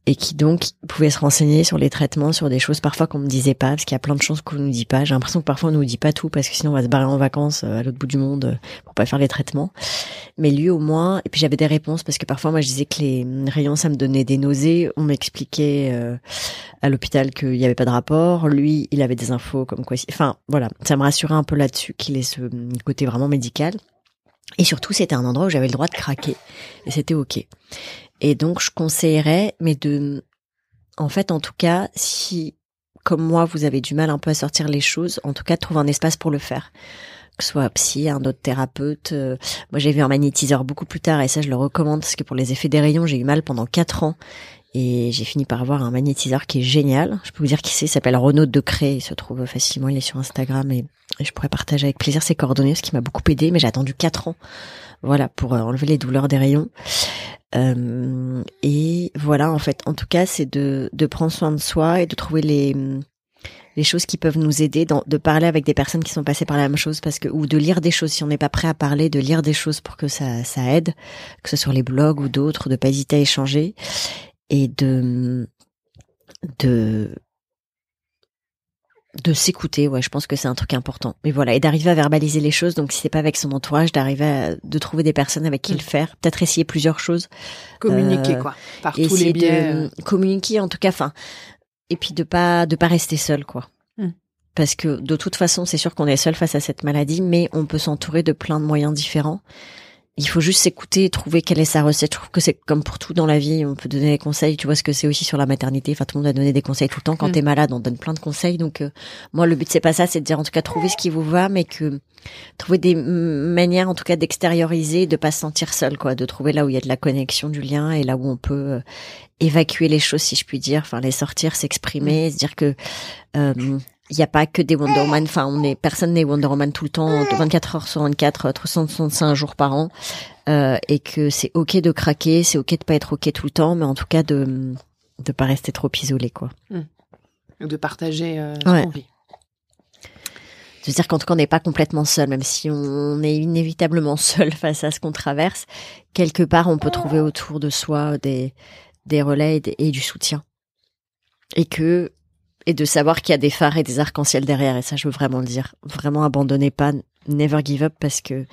et qui donc pouvaient se renseigner sur les traitements, sur des choses parfois qu'on me disait pas, parce qu'il y a plein de choses qu'on nous dit pas. J'ai l'impression que parfois on nous dit pas tout, parce que sinon on va se barrer en vacances euh, à l'autre bout du monde euh, pour pas faire les traitements. Mais lui au moins, et puis j'avais des réponses, parce que parfois moi je disais que les rayons ça me donnait des nausées, on m'expliquait euh, à l'hôpital qu'il y avait pas de rapport, lui il avait des infos comme quoi, enfin voilà, ça me rassurait un peu là-dessus qu'il ait ce côté vraiment médical. Et surtout, c'était un endroit où j'avais le droit de craquer. Et c'était OK. Et donc, je conseillerais, mais de, en fait, en tout cas, si, comme moi, vous avez du mal un peu à sortir les choses, en tout cas, trouve un espace pour le faire. Que ce soit psy, un autre thérapeute. Euh, moi, j'ai vu un magnétiseur beaucoup plus tard, et ça, je le recommande, parce que pour les effets des rayons, j'ai eu mal pendant quatre ans. Et j'ai fini par avoir un magnétiseur qui est génial. Je peux vous dire qui c'est, il s'appelle Renaud Decré, il se trouve facilement, il est sur Instagram et, je pourrais partager avec plaisir ses coordonnées, ce qui m'a beaucoup aidé, mais j'ai attendu quatre ans, voilà, pour euh, enlever les douleurs des rayons. Euh, et voilà, en fait, en tout cas, c'est de, de prendre soin de soi et de trouver les, les choses qui peuvent nous aider, dans, de parler avec des personnes qui sont passées par la même chose, parce que ou de lire des choses si on n'est pas prêt à parler, de lire des choses pour que ça, ça aide, que ce soit les blogs ou d'autres, de pas hésiter à échanger et de de de s'écouter, ouais, je pense que c'est un truc important. Mais voilà, et d'arriver à verbaliser les choses. Donc, si c'est pas avec son entourage, d'arriver à de trouver des personnes avec qui le mm. faire, peut-être essayer plusieurs choses. Communiquer euh, quoi, par tous les biais. De communiquer, en tout cas, enfin, et puis de pas de pas rester seul, quoi. Mm. Parce que de toute façon, c'est sûr qu'on est seul face à cette maladie, mais on peut s'entourer de plein de moyens différents il faut juste s'écouter et trouver quelle est sa recette. Je trouve que c'est comme pour tout dans la vie, on peut donner des conseils. Tu vois ce que c'est aussi sur la maternité. Enfin, tout le monde a donné des conseils tout le temps. Quand mm. t'es malade, on donne plein de conseils. Donc, euh, moi, le but c'est pas ça, c'est de dire en tout cas trouver ce qui vous va, mais que trouver des manières, en tout cas, d'extérioriser, de pas se sentir seul, quoi, de trouver là où il y a de la connexion, du lien, et là où on peut euh, évacuer les choses, si je puis dire, enfin les sortir, s'exprimer, mm. se dire que euh, il n'y a pas que des Wonder Woman. Enfin, on est personne n'est Wonder Woman tout le temps, 24 heures sur 24, 365 jours par an, euh, et que c'est ok de craquer, c'est ok de pas être ok tout le temps, mais en tout cas de de pas rester trop isolé, quoi. Hmm. De partager euh, ce qu'on vit. C'est-à-dire qu'en tout cas, on n'est pas complètement seul, même si on est inévitablement seul face à ce qu'on traverse. Quelque part, on peut trouver autour de soi des des relais et du soutien. Et que et de savoir qu'il y a des phares et des arcs-en-ciel derrière. Et ça, je veux vraiment le dire. Vraiment, abandonnez pas, never give up parce que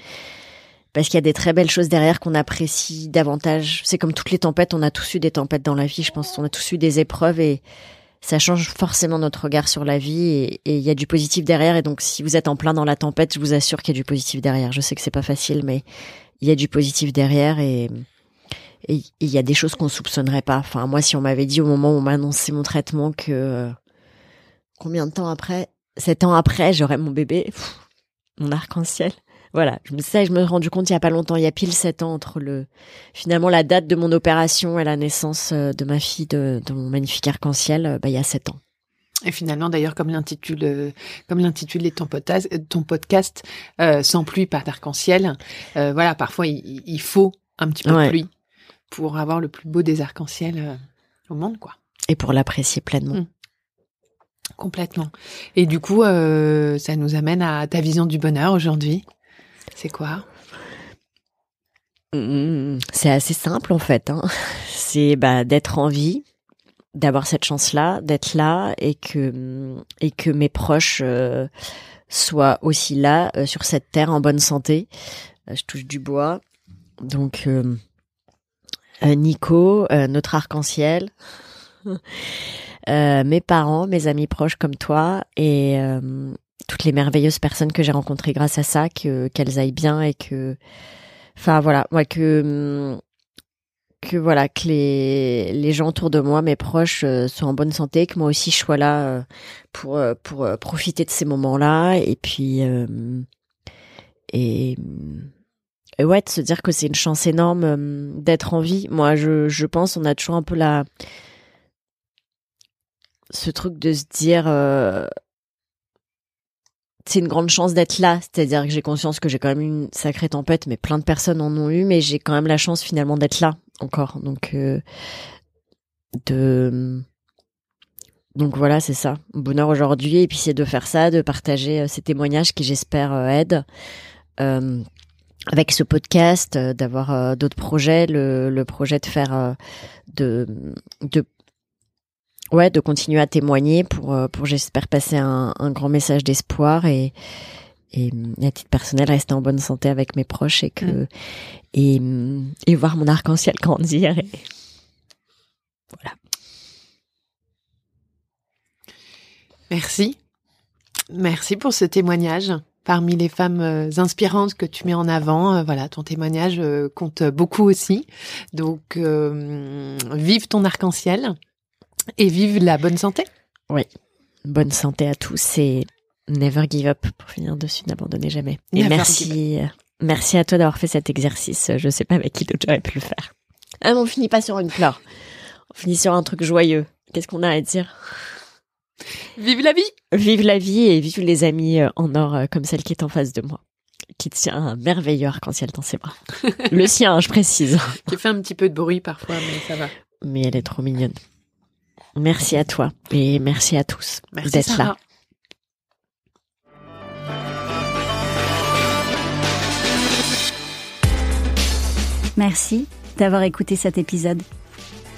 parce qu'il y a des très belles choses derrière qu'on apprécie davantage. C'est comme toutes les tempêtes, on a tous eu des tempêtes dans la vie, je pense. On a tous eu des épreuves et ça change forcément notre regard sur la vie et, il y a du positif derrière. Et donc, si vous êtes en plein dans la tempête, je vous assure qu'il y a du positif derrière. Je sais que c'est pas facile, mais il y a du positif derrière et il y a des choses qu'on soupçonnerait pas. Enfin, moi, si on m'avait dit au moment où on m'a annoncé mon traitement que combien de temps après? Sept ans après, j'aurai mon bébé, mon arc-en-ciel. Voilà, je me sais, je me suis rendu compte il y a pas longtemps, il y a pile sept ans entre le finalement la date de mon opération et la naissance euh, de ma fille de, mon magnifique arc-en-ciel, euh, bah, il y a sept ans. Et finalement, d'ailleurs, comme l'intitule, euh, comme l'intitule ton podcast, ton podcast, sans pluie, pas d'arc-en-ciel. voilà, parfois il, faut un petit peu de pluie pour avoir le plus beau des arcs-en-ciel au monde, quoi. Et pour l'apprécier pleinement. Mmh. Complètement. Et du coup, euh, ça nous amène à ta vision du bonheur aujourd'hui. C'est quoi? Mmh, C'est assez simple en fait. Hein. C'est bah, d'être en vie, d'avoir cette chance-là, d'être là et que et que mes proches euh, soient aussi là euh, sur cette terre en bonne santé. je touche du bois. Donc Nico, notre arc-en-ciel. Euh, mes parents, mes amis proches comme toi et euh, toutes les merveilleuses personnes que j'ai rencontrées grâce à ça, que qu'elles aillent bien et que, enfin voilà, moi que que voilà que les les gens autour de moi, mes proches, euh, soient en bonne santé, que moi aussi je sois là pour pour profiter de ces moments-là et puis et et ouais, de se dire que c'est une chance énorme d'être en vie. Moi, je, je pense, on a toujours un peu la, ce truc de se dire euh, c'est une grande chance d'être là, c'est-à-dire que j'ai conscience que j'ai quand même une sacrée tempête, mais plein de personnes en ont eu, mais j'ai quand même la chance finalement d'être là encore. Donc, de donc voilà, c'est ça. Bonheur aujourd'hui. Et puis c'est de faire ça, de partager ces témoignages qui j'espère aident. avec ce podcast, d'avoir d'autres projets, le, le, projet de faire de ouais, de continuer à témoigner pour, euh, pour j'espère passer un, un, grand message d'espoir et, et, à titre personnel rester en bonne santé avec mes proches et que mm. et, et voir mon arc-en-ciel grandir. Et... Voilà. Merci. Merci pour ce témoignage. Parmi les femmes euh, inspirantes que tu mets en avant, euh, voilà, ton témoignage compte beaucoup aussi. Donc, vive ton arc-en-ciel. Et vive la bonne santé. Oui. Bonne santé à tous et never give up pour finir dessus, n'abandonnez jamais. Et merci, merci à toi d'avoir fait cet exercice. Je sais pas avec qui d'autre j'aurais pu le faire? Ah, on finit pas sur une fleur. On finit sur un truc joyeux. Qu'est-ce qu'on a à dire? Vive la vie Vive la vie et vive les amis euh, en or euh, comme celle qui est en face de moi qui tient un merveilleux arc-en-ciel dans ses bras. Le sien, je précise. Qui fait un petit peu de bruit parfois, mais ça va. Mais elle est trop mignonne. Merci à toi et merci à tous d'être là. Merci d'avoir écouté cet épisode.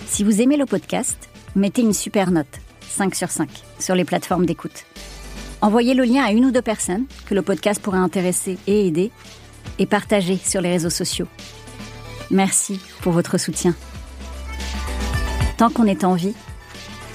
Si vous aimez le podcast, mettez une super note, 5 sur 5, sur les plateformes d'écoute. Envoyez le lien à une ou deux personnes que le podcast pourrait intéresser et aider, et partagez sur les réseaux sociaux. Merci pour votre soutien. Tant qu'on est en vie,